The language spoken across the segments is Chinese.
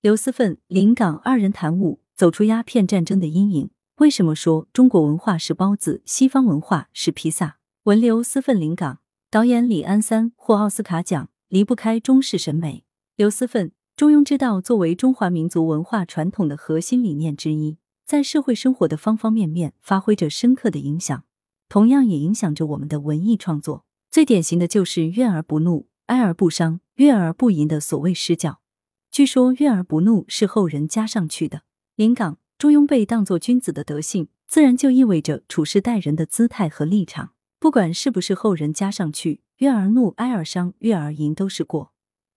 刘思奋、林港二人谈武，走出鸦片战争的阴影。为什么说中国文化是包子，西方文化是披萨？文刘思奋、林港导演李安三获奥斯卡奖，离不开中式审美。刘思奋，中庸之道作为中华民族文化传统的核心理念之一，在社会生活的方方面面发挥着深刻的影响，同样也影响着我们的文艺创作。最典型的就是“怨而不怒，哀而不伤，悦而不淫”的所谓诗教。据说“怨而不怒”是后人加上去的。临港中庸被当作君子的德性，自然就意味着处事待人的姿态和立场。不管是不是后人加上去，怨而怒，哀而伤，悦而淫都是过。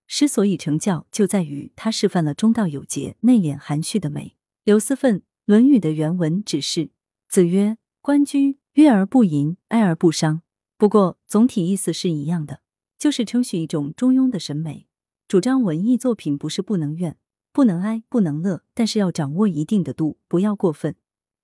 诗所以成教，就在于它示范了中道有节、内敛含蓄的美。刘思奋《论语》的原文只是：“子曰：关雎，悦而不淫，哀而不伤。”不过总体意思是一样的，就是称许一种中庸的审美，主张文艺作品不是不能怨、不能哀、不能乐，但是要掌握一定的度，不要过分。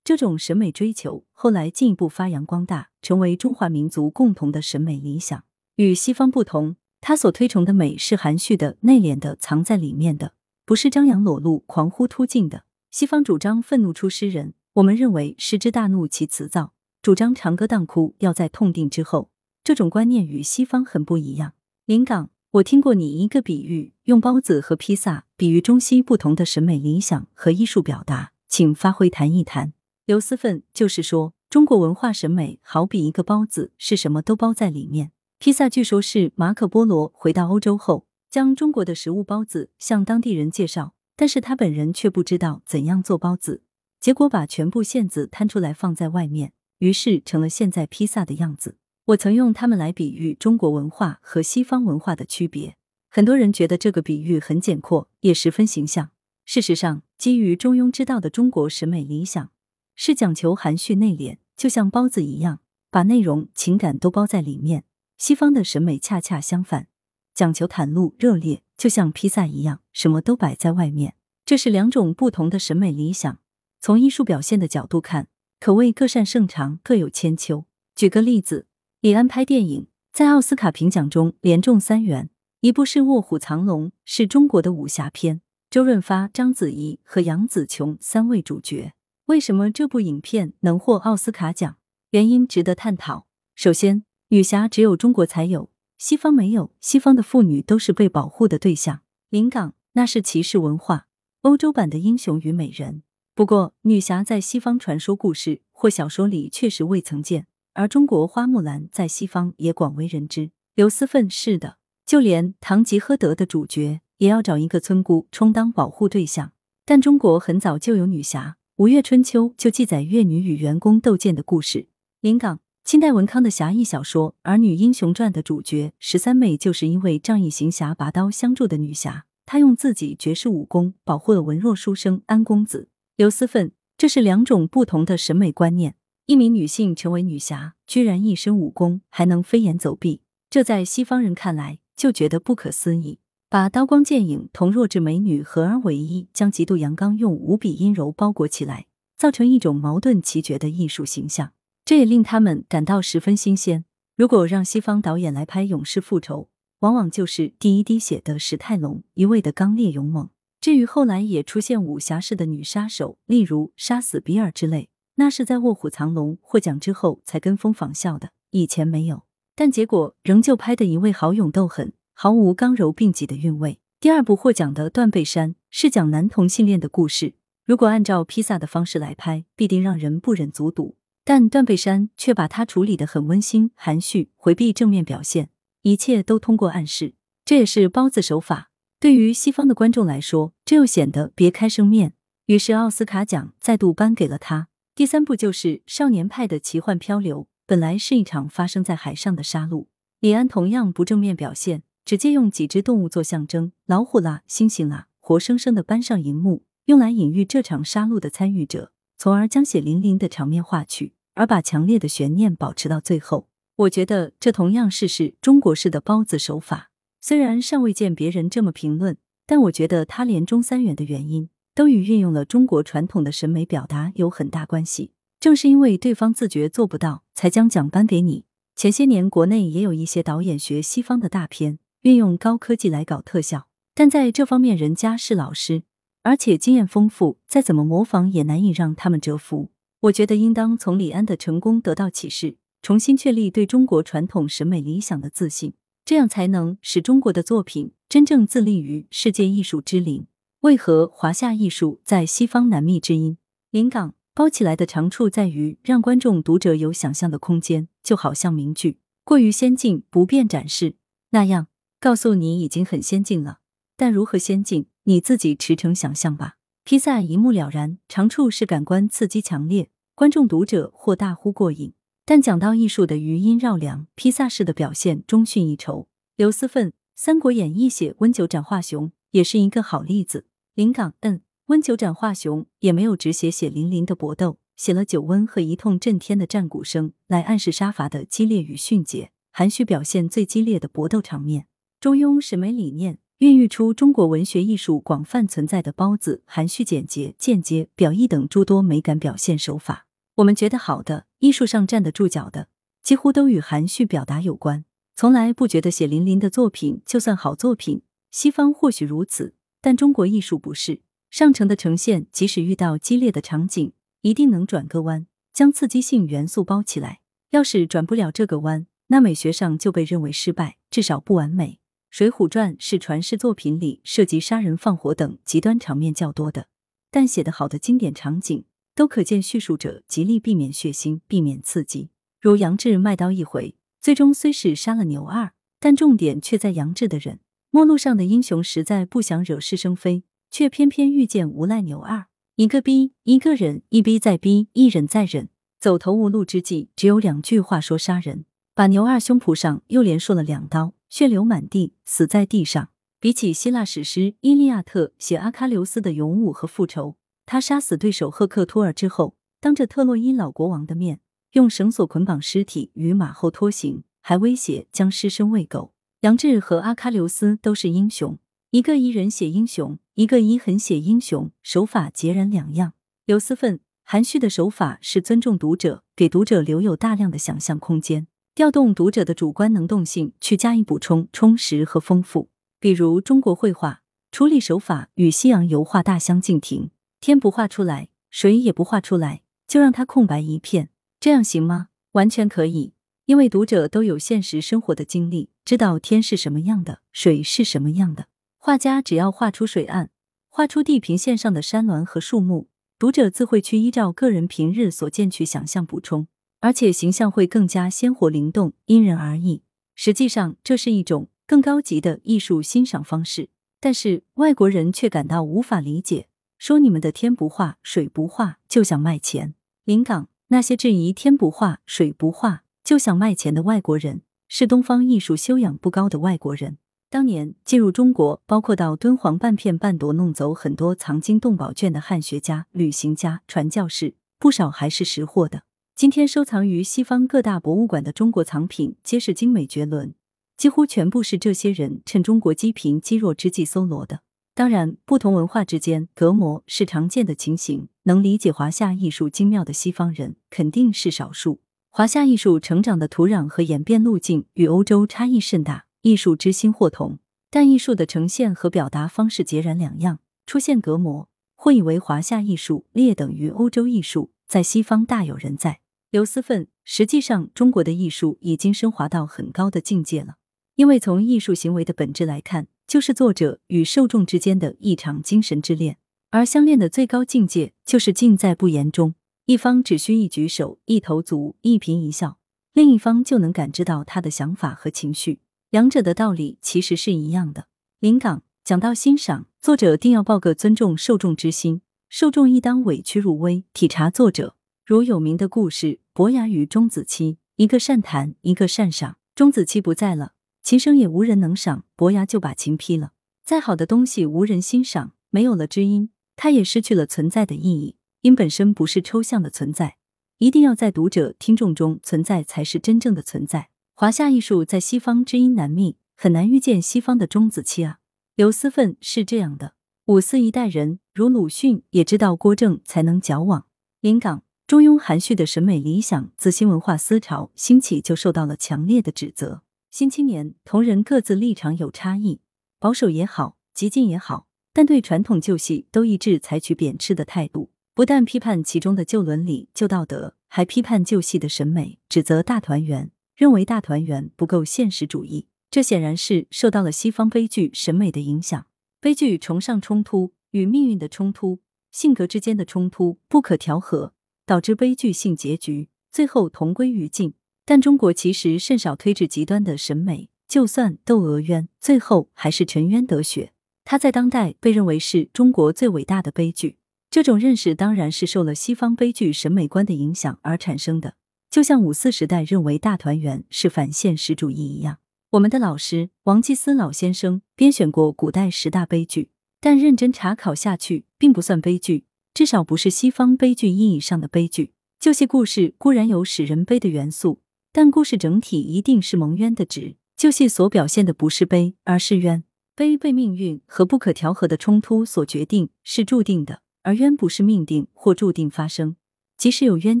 这种审美追求后来进一步发扬光大，成为中华民族共同的审美理想。与西方不同，他所推崇的美是含蓄的、内敛的、藏在里面的，不是张扬裸露、狂呼突进的。西方主张愤怒出诗人，我们认为诗之大怒其辞藻，主张长歌当哭要在痛定之后。这种观念与西方很不一样。临港，我听过你一个比喻，用包子和披萨比喻中西不同的审美理想和艺术表达，请发挥谈一谈。刘思奋就是说，中国文化审美好比一个包子，是什么都包在里面。披萨据说是马可波罗回到欧洲后，将中国的食物包子向当地人介绍，但是他本人却不知道怎样做包子，结果把全部馅子摊出来放在外面，于是成了现在披萨的样子。我曾用它们来比喻中国文化和西方文化的区别，很多人觉得这个比喻很简阔，也十分形象。事实上，基于中庸之道的中国审美理想。是讲求含蓄内敛，就像包子一样，把内容、情感都包在里面。西方的审美恰恰相反，讲求袒露、热烈，就像披萨一样，什么都摆在外面。这是两种不同的审美理想。从艺术表现的角度看，可谓各擅胜长，各有千秋。举个例子，李安拍电影，在奥斯卡评奖中连中三元，一部是《卧虎藏龙》，是中国的武侠片，周润发、章子怡和杨紫琼三位主角。为什么这部影片能获奥斯卡奖？原因值得探讨。首先，女侠只有中国才有，西方没有。西方的妇女都是被保护的对象。临港那是骑士文化，欧洲版的英雄与美人。不过，女侠在西方传说故事或小说里确实未曾见，而中国花木兰在西方也广为人知。刘思奋是的，就连《堂吉诃德》的主角也要找一个村姑充当保护对象。但中国很早就有女侠。《吴越春秋》就记载越女与员工斗剑的故事。临港，清代文康的侠义小说《儿女英雄传》的主角十三妹就是因为仗义行侠、拔刀相助的女侠。她用自己绝世武功保护了文弱书生安公子。刘思奋，这是两种不同的审美观念。一名女性成为女侠，居然一身武功还能飞檐走壁，这在西方人看来就觉得不可思议。把刀光剑影同弱智美女合而为一，将极度阳刚用无比阴柔包裹起来，造成一种矛盾奇绝的艺术形象，这也令他们感到十分新鲜。如果让西方导演来拍勇士复仇，往往就是第一滴血的史泰龙，一味的刚烈勇猛。至于后来也出现武侠式的女杀手，例如杀死比尔之类，那是在《卧虎藏龙》获奖之后才跟风仿效的，以前没有，但结果仍旧拍的一位好勇斗狠。毫无刚柔并济的韵味。第二部获奖的《断背山》是讲男同性恋的故事，如果按照披萨的方式来拍，必定让人不忍卒睹。但《断背山》却把它处理的很温馨、含蓄，回避正面表现，一切都通过暗示。这也是包子手法。对于西方的观众来说，这又显得别开生面。于是奥斯卡奖再度颁给了他。第三部就是《少年派的奇幻漂流》，本来是一场发生在海上的杀戮，李安同样不正面表现。只借用几只动物做象征，老虎啦、猩猩啦，活生生的搬上荧幕，用来隐喻这场杀戮的参与者，从而将血淋淋的场面化去，而把强烈的悬念保持到最后。我觉得这同样是是中国式的包子手法。虽然尚未见别人这么评论，但我觉得他连中三元的原因，都与运用了中国传统的审美表达有很大关系。正是因为对方自觉做不到，才将奖颁给你。前些年国内也有一些导演学西方的大片。运用高科技来搞特效，但在这方面人家是老师，而且经验丰富，再怎么模仿也难以让他们折服。我觉得应当从李安的成功得到启示，重新确立对中国传统审美理想的自信，这样才能使中国的作品真正自立于世界艺术之林。为何华夏艺术在西方难觅知音？临港包起来的长处在于让观众读者有想象的空间，就好像名句过于先进不便展示那样，告诉你已经很先进了。但如何先进，你自己驰骋想象吧。披萨一目了然，长处是感官刺激强烈，观众读者或大呼过瘾。但讲到艺术的余音绕梁，披萨式的表现中逊一筹。刘思奋《三国演义》写温酒斩华雄。也是一个好例子。临港，嗯，温酒斩华雄也没有只写血淋淋的搏斗，写了酒温和一通震天的战鼓声，来暗示杀伐的激烈与迅捷，含蓄表现最激烈的搏斗场面。中庸审美理念孕育出中国文学艺术广泛存在的包子、含蓄、简洁、间接、表意等诸多美感表现手法。我们觉得好的艺术上站得住脚的，几乎都与含蓄表达有关，从来不觉得血淋淋的作品就算好作品。西方或许如此，但中国艺术不是。上乘的呈现，即使遇到激烈的场景，一定能转个弯，将刺激性元素包起来。要是转不了这个弯，那美学上就被认为失败，至少不完美。《水浒传》是传世作品里涉及杀人放火等极端场面较多的，但写得好的经典场景，都可见叙述者极力避免血腥，避免刺激。如杨志卖刀一回，最终虽是杀了牛二，但重点却在杨志的人。陌路上的英雄实在不想惹是生非，却偏偏遇见无赖牛二。一个逼，一个忍，一逼再逼，一忍再忍，走投无路之际，只有两句话说杀人，把牛二胸脯上又连说了两刀，血流满地，死在地上。比起希腊史诗《伊利亚特》写阿喀琉斯的勇武和复仇，他杀死对手赫克托尔之后，当着特洛伊老国王的面，用绳索捆绑尸体与马后拖行，还威胁将尸身喂狗。杨志和阿喀琉斯都是英雄，一个以忍写英雄，一个以狠写英雄，手法截然两样。刘思奋含蓄的手法是尊重读者，给读者留有大量的想象空间，调动读者的主观能动性去加以补充、充实和丰富。比如中国绘画处理手法与西洋油画大相径庭，天不画出来，水也不画出来，就让它空白一片，这样行吗？完全可以。因为读者都有现实生活的经历，知道天是什么样的，水是什么样的。画家只要画出水岸，画出地平线上的山峦和树木，读者自会去依照个人平日所见去想象补充，而且形象会更加鲜活灵动，因人而异。实际上，这是一种更高级的艺术欣赏方式，但是外国人却感到无法理解，说你们的天不画，水不画，就想卖钱。临港那些质疑天不画，水不画。就想卖钱的外国人是东方艺术修养不高的外国人。当年进入中国，包括到敦煌半片半夺弄走很多藏经洞宝卷的汉学家、旅行家、传教士，不少还是识货的。今天收藏于西方各大博物馆的中国藏品，皆是精美绝伦，几乎全部是这些人趁中国积贫积弱之际搜罗的。当然，不同文化之间隔膜是常见的情形，能理解华夏艺术精妙的西方人肯定是少数。华夏艺术成长的土壤和演变路径与欧洲差异甚大，艺术之心或同，但艺术的呈现和表达方式截然两样，出现隔膜，或以为华夏艺术劣等于欧洲艺术，在西方大有人在。刘思奋，实际上中国的艺术已经升华到很高的境界了，因为从艺术行为的本质来看，就是作者与受众之间的一场精神之恋，而相恋的最高境界就是尽在不言中。一方只需一举手、一投足、一颦一笑，另一方就能感知到他的想法和情绪。两者的道理其实是一样的。临港讲到欣赏，作者定要抱个尊重受众之心，受众亦当委屈入微，体察作者。如有名的故事，伯牙与钟子期，一个善弹，一个善赏。钟子期不在了，琴声也无人能赏，伯牙就把琴劈了。再好的东西无人欣赏，没有了知音，它也失去了存在的意义。音本身不是抽象的存在，一定要在读者听众中存在才是真正的存在。华夏艺术在西方知音难觅，很难遇见西方的钟子期啊。刘思奋是这样的，五四一代人如鲁迅也知道郭正才能矫枉。临港中庸含蓄的审美理想，自新文化思潮兴起就受到了强烈的指责。新青年同仁各自立场有差异，保守也好，激进也好。但对传统旧戏都一致采取贬斥的态度，不但批判其中的旧伦理、旧道德，还批判旧戏的审美，指责大团圆，认为大团圆不够现实主义。这显然是受到了西方悲剧审美的影响。悲剧崇尚冲突，与命运的冲突、性格之间的冲突不可调和，导致悲剧性结局，最后同归于尽。但中国其实甚少推至极端的审美，就算窦娥冤，最后还是沉冤得雪。他在当代被认为是中国最伟大的悲剧。这种认识当然是受了西方悲剧审美观的影响而产生的，就像五四时代认为大团圆是反现实主义一样。我们的老师王基思老先生编选过古代十大悲剧，但认真查考下去，并不算悲剧，至少不是西方悲剧意义上的悲剧。旧戏故事固然有使人悲的元素。但故事整体一定是蒙冤的值，旧戏所表现的不是悲，而是冤。悲被命运和不可调和的冲突所决定，是注定的；而冤不是命定或注定发生，即使有冤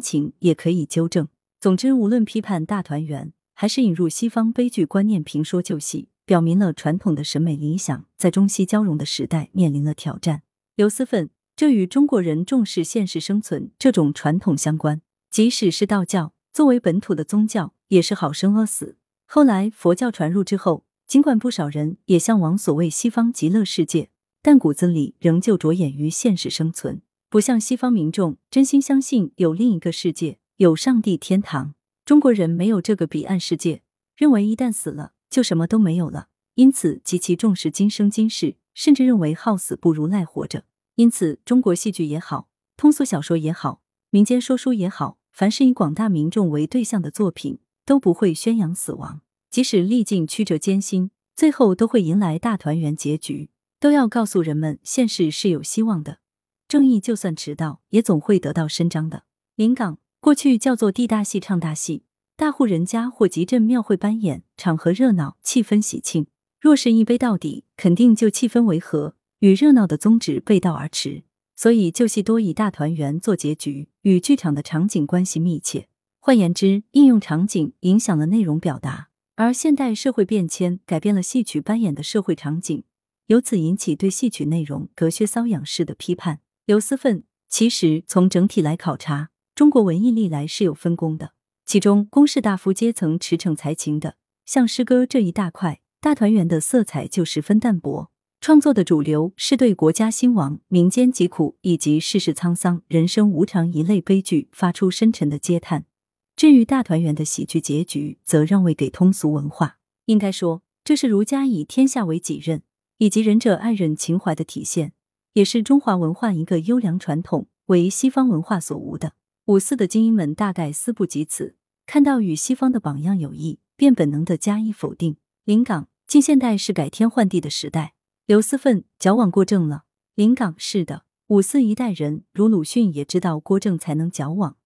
情，也可以纠正。总之，无论批判大团圆，还是引入西方悲剧观念评说旧戏，表明了传统的审美理想在中西交融的时代面临了挑战。刘思奋，这与中国人重视现实生存这种传统相关，即使是道教。作为本土的宗教，也是好生饿死。后来佛教传入之后，尽管不少人也向往所谓西方极乐世界，但骨子里仍旧着眼于现实生存，不像西方民众真心相信有另一个世界，有上帝天堂。中国人没有这个彼岸世界，认为一旦死了就什么都没有了，因此极其重视今生今世，甚至认为好死不如赖活着。因此，中国戏剧也好，通俗小说也好，民间说书也好。凡是以广大民众为对象的作品，都不会宣扬死亡。即使历尽曲折艰辛，最后都会迎来大团圆结局。都要告诉人们，现实是有希望的，正义就算迟到，也总会得到伸张的。临港过去叫做地大戏唱大戏，大户人家或集镇庙会搬演，场合热闹，气氛喜庆。若是一杯到底，肯定就气氛违和，与热闹的宗旨背道而驰。所以旧戏多以大团圆做结局，与剧场的场景关系密切。换言之，应用场景影响了内容表达。而现代社会变迁改变了戏曲扮演的社会场景，由此引起对戏曲内容隔靴搔痒式的批判。刘思奋，其实从整体来考察，中国文艺历来是有分工的，其中公士大夫阶层驰骋才情的，像诗歌这一大块，大团圆的色彩就十分淡薄。创作的主流是对国家兴亡、民间疾苦以及世事沧桑、人生无常一类悲剧发出深沉的嗟叹。至于大团圆的喜剧结局，则让位给通俗文化。应该说，这是儒家以天下为己任以及仁者爱人情怀的体现，也是中华文化一个优良传统，为西方文化所无的。五四的精英们大概思不及此，看到与西方的榜样有异，便本能的加以否定。临港近现代是改天换地的时代。刘思奋矫枉过正了。临港是的，五四一代人如鲁迅也知道郭正才能矫枉，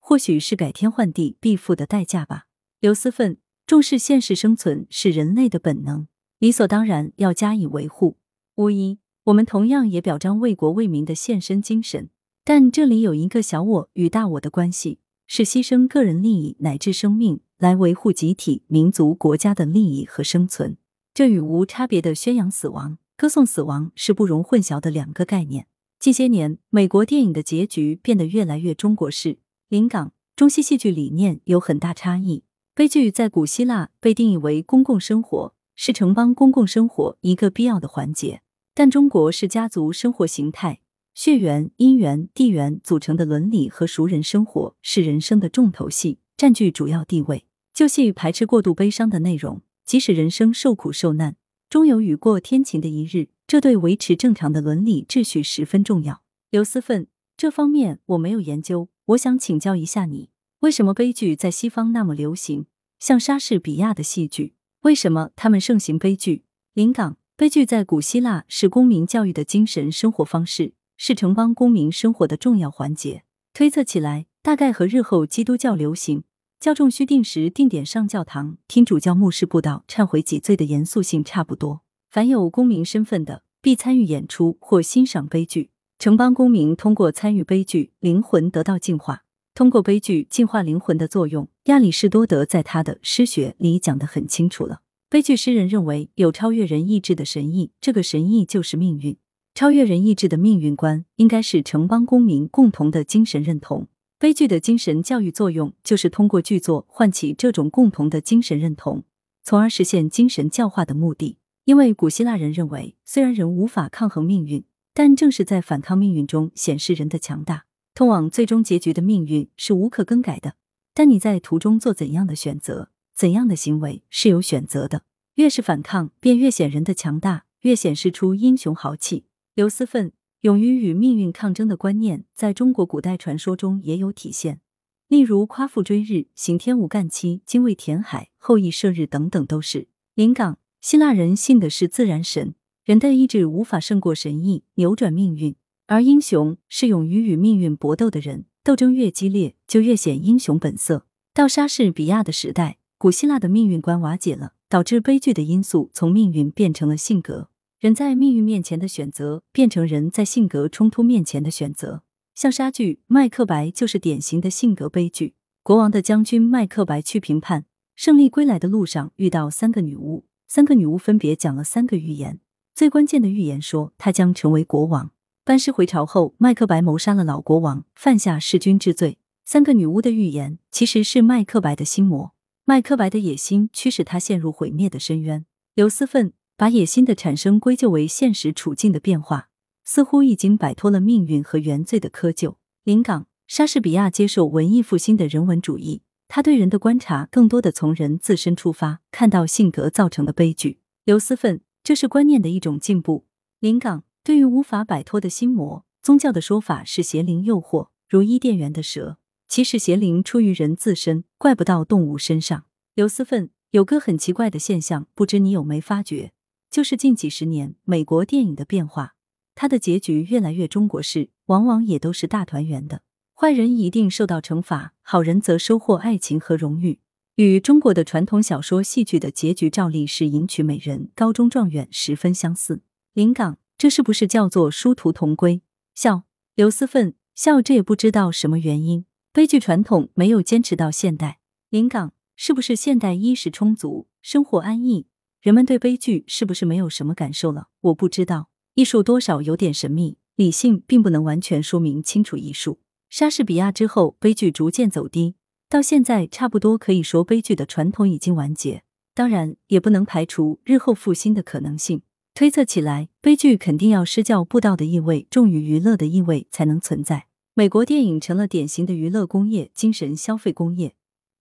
或许是改天换地必付的代价吧。刘思奋重视现实生存是人类的本能，理所当然要加以维护。无疑，我们同样也表彰为国为民的献身精神，但这里有一个小我与大我的关系，是牺牲个人利益乃至生命来维护集体、民族、国家的利益和生存，这与无差别的宣扬死亡。歌颂死亡是不容混淆的两个概念。近些年，美国电影的结局变得越来越中国式。临港中西戏剧理念有很大差异。悲剧在古希腊被定义为公共生活，是城邦公共生活一个必要的环节。但中国是家族生活形态，血缘、姻缘、地缘组成的伦理和熟人生活是人生的重头戏，占据主要地位。旧戏排斥过度悲伤的内容，即使人生受苦受难。终有雨过天晴的一日，这对维持正常的伦理秩序十分重要。刘思奋，这方面我没有研究，我想请教一下你：为什么悲剧在西方那么流行？像莎士比亚的戏剧，为什么他们盛行悲剧？临港悲剧在古希腊是公民教育的精神生活方式，是城邦公民生活的重要环节。推测起来，大概和日后基督教流行。教众需定时定点上教堂听主教牧师布道、忏悔己罪的严肃性差不多。凡有公民身份的，必参与演出或欣赏悲剧。城邦公民通过参与悲剧，灵魂得到净化。通过悲剧净化灵魂的作用，亚里士多德在他的诗学里讲得很清楚了。悲剧诗人认为有超越人意志的神意，这个神意就是命运。超越人意志的命运观，应该是城邦公民共同的精神认同。悲剧的精神教育作用，就是通过剧作唤起这种共同的精神认同，从而实现精神教化的目的。因为古希腊人认为，虽然人无法抗衡命运，但正是在反抗命运中显示人的强大。通往最终结局的命运是无可更改的，但你在途中做怎样的选择，怎样的行为是有选择的。越是反抗，便越显人的强大，越显示出英雄豪气。刘思奋勇于与命运抗争的观念，在中国古代传说中也有体现。例如夸父追日、刑天无干期、精卫填海、后羿射日等等，都是临港。希腊人信的是自然神，人的意志无法胜过神意，扭转命运。而英雄是勇于与命运搏斗的人，斗争越激烈，就越显英雄本色。到莎士比亚的时代，古希腊的命运观瓦解了，导致悲剧的因素从命运变成了性格。人在命运面前的选择，变成人在性格冲突面前的选择。像莎剧《麦克白》就是典型的性格悲剧。国王的将军麦克白去评判，胜利归来的路上遇到三个女巫，三个女巫分别讲了三个预言。最关键的预言说他将成为国王。班师回朝后，麦克白谋杀了老国王，犯下弑君之罪。三个女巫的预言其实是麦克白的心魔，麦克白的野心驱使他陷入毁灭的深渊。刘思奋。把野心的产生归咎为现实处境的变化，似乎已经摆脱了命运和原罪的窠臼。临港，莎士比亚接受文艺复兴的人文主义，他对人的观察更多的从人自身出发，看到性格造成的悲剧。刘思奋，这是观念的一种进步。临港，对于无法摆脱的心魔，宗教的说法是邪灵诱惑，如伊甸园的蛇。其实邪灵出于人自身，怪不到动物身上。刘思奋，有个很奇怪的现象，不知你有没发觉？就是近几十年美国电影的变化，它的结局越来越中国式，往往也都是大团圆的。坏人一定受到惩罚，好人则收获爱情和荣誉。与中国的传统小说、戏剧的结局照例是迎娶美人、高中状元，十分相似。临港，这是不是叫做殊途同归？笑，刘思奋笑，这也不知道什么原因。悲剧传统没有坚持到现代。临港，是不是现代衣食充足，生活安逸？人们对悲剧是不是没有什么感受了？我不知道。艺术多少有点神秘，理性并不能完全说明清楚艺术。莎士比亚之后，悲剧逐渐走低，到现在差不多可以说悲剧的传统已经完结。当然，也不能排除日后复兴的可能性。推测起来，悲剧肯定要施教布道的意味重于娱乐的意味才能存在。美国电影成了典型的娱乐工业、精神消费工业，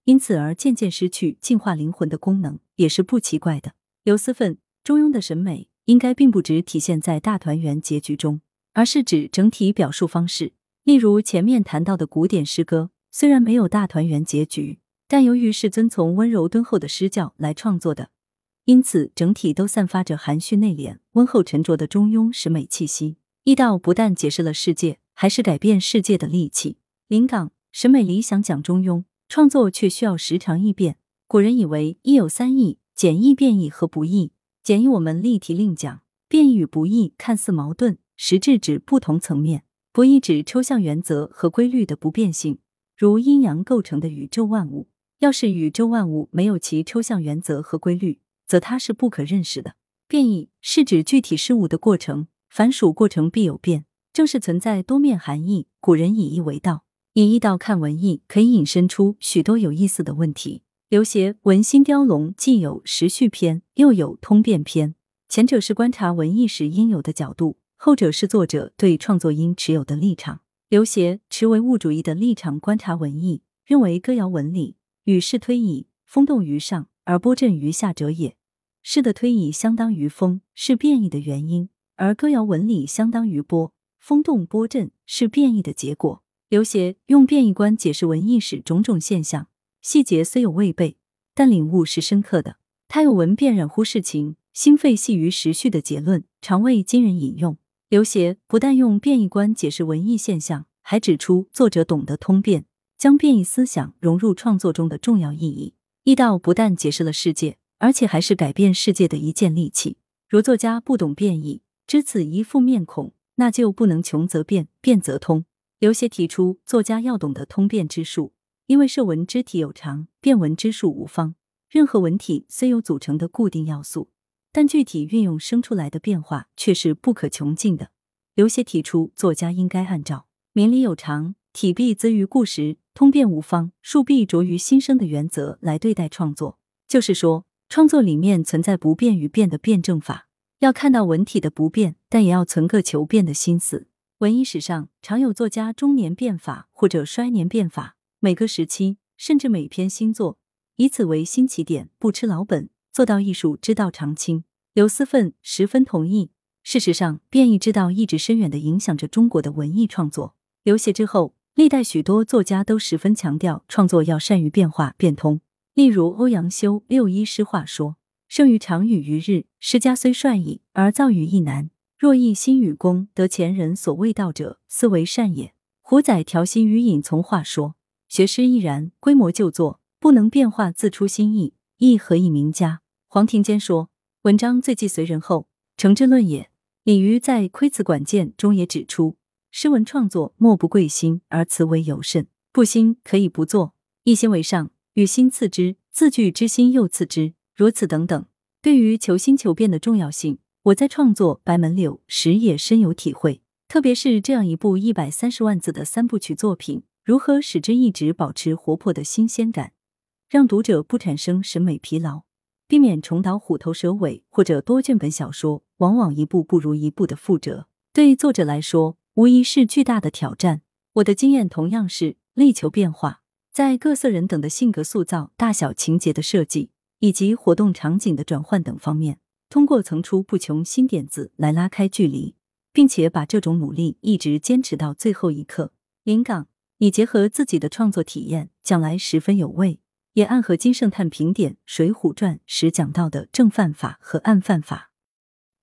因此而渐渐失去净化灵魂的功能，也是不奇怪的。刘思奋，中庸的审美应该并不只体现在大团圆结局中，而是指整体表述方式。例如前面谈到的古典诗歌，虽然没有大团圆结局，但由于是遵从温柔敦厚的诗教来创作的，因此整体都散发着含蓄内敛、温厚沉着的中庸审美气息。易道不但解释了世界，还是改变世界的利器。临港审美理想讲中庸，创作却需要时常易变。古人以为一有三易。简易、变异和不易。简易我们例题另讲。变异与不易看似矛盾，实质指不同层面。不易指抽象原则和规律的不变性，如阴阳构成的宇宙万物。要是宇宙万物没有其抽象原则和规律，则它是不可认识的。变异是指具体事物的过程，凡属过程必有变，正是存在多面含义。古人以易为道，以易道看文艺，可以引申出许多有意思的问题。刘勰《文心雕龙》既有时序篇，又有通变篇。前者是观察文艺史应有的角度，后者是作者对创作应持有的立场。刘勰持唯物主义的立场观察文艺，认为歌谣文理与世推移，风动于上而波震于下者也。势的推移相当于风，是变异的原因；而歌谣文理相当于波，风动波震是变异的结果。刘勰用变异观解释文艺史种种现象。细节虽有未备，但领悟是深刻的。他有文变染乎事情，心肺系于时序的结论，常为今人引用。刘勰不但用变异观解释文艺现象，还指出作者懂得通变，将变异思想融入创作中的重要意义。易道不但解释了世界，而且还是改变世界的一件利器。如作家不懂变异，知此一副面孔，那就不能穷则变，变则通。刘勰提出，作家要懂得通变之术。因为设文之体有常，变文之术无方。任何文体虽有组成的固定要素，但具体运用生出来的变化却是不可穷尽的。刘勰提出，作家应该按照明理有常、体必资于故实、通变无方、术必着于心生的原则来对待创作。就是说，创作里面存在不变与变的辩证法，要看到文体的不变，但也要存个求变的心思。文艺史上常有作家中年变法或者衰年变法，每个时期甚至每篇新作以此为新起点，不吃老本，做到艺术之道常青。刘思奋十分同意。事实上，变异之道一直深远的影响着中国的文艺创作。刘勰之后，历代许多作家都十分强调创作要善于变化变通。例如欧阳修六一诗话说：“生于长雨于日，诗家虽帅矣，而造语亦难。若一心与功，得前人所未到者，斯为善也。”胡仔调息于隐从话说：“学诗亦然，规模就作，不能变化自出新意，亦何以名家？”黄庭坚说：“文章最忌随人后，成之论也。”李渔在《窥辞管见》中也指出，诗文创作莫不贵心，而辞为尤甚。不心可以不作，一心为上，与心次之，字句之心又次之，如此等等。对于求新求变的重要性，我在创作《白门柳》时也深有体会。特别是这样一部一百三十万字的三部曲作品，如何使之一直保持活泼的新鲜感，让读者不产生审美疲劳？避免重蹈虎头蛇尾，或者多卷本小说往往一步不如一步的覆辙，对作者来说无疑是巨大的挑战。我的经验同样是力求变化，在各色人等的性格塑造、大小情节的设计以及活动场景的转换等方面，通过层出不穷新点子来拉开距离，并且把这种努力一直坚持到最后一刻。临港，你结合自己的创作体验，将来十分有味。也暗合金圣叹评点《水浒传》时讲到的正犯法和暗犯法。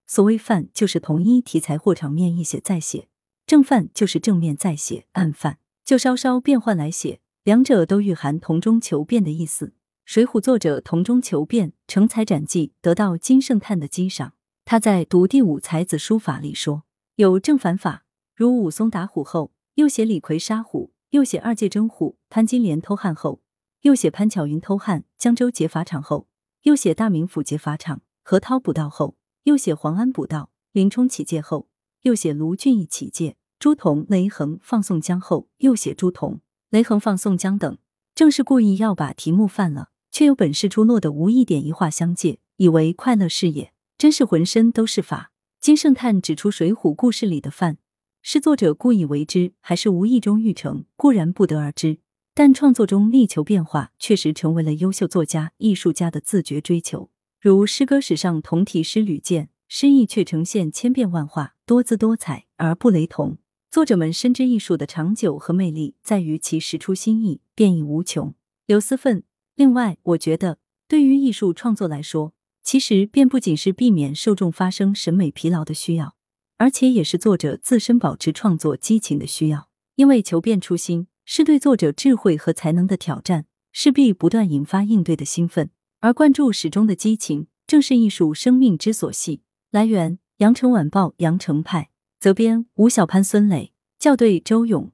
所谓犯，就是同一题材或场面一写再写；正犯就是正面再写，暗犯就稍稍变换来写。两者都蕴含同中求变的意思。《水浒》作者同中求变，成才展绩，得到金圣叹的激赏。他在《读第五才子书法》里说：“有正反法，如武松打虎后，又写李逵杀虎；又写二戒征虎，潘金莲偷汉后。”又写潘巧云偷汉，江州劫法场后；又写大名府劫法场，何涛捕盗后；又写黄安捕盗，林冲起戒后；又写卢俊义起戒，朱仝、雷横放宋江后；又写朱仝、雷横放宋江等，正是故意要把题目犯了，却有本事出落得无一点一画相借，以为快乐是也，真是浑身都是法。金圣叹指出《水浒》故事里的犯，是作者故意为之，还是无意中欲成，固然不得而知。但创作中力求变化，确实成为了优秀作家、艺术家的自觉追求。如诗歌史上同体诗屡见，诗意却呈现千变万化、多姿多彩而不雷同。作者们深知艺术的长久和魅力在于其实出新意、变异无穷。刘思奋。另外，我觉得对于艺术创作来说，其实便不仅是避免受众发生审美疲劳的需要，而且也是作者自身保持创作激情的需要。因为求变出新。是对作者智慧和才能的挑战，势必不断引发应对的兴奋，而灌注始终的激情，正是艺术生命之所系。来源：羊城晚报羊城派，责编：吴小潘、孙磊，校对：周勇。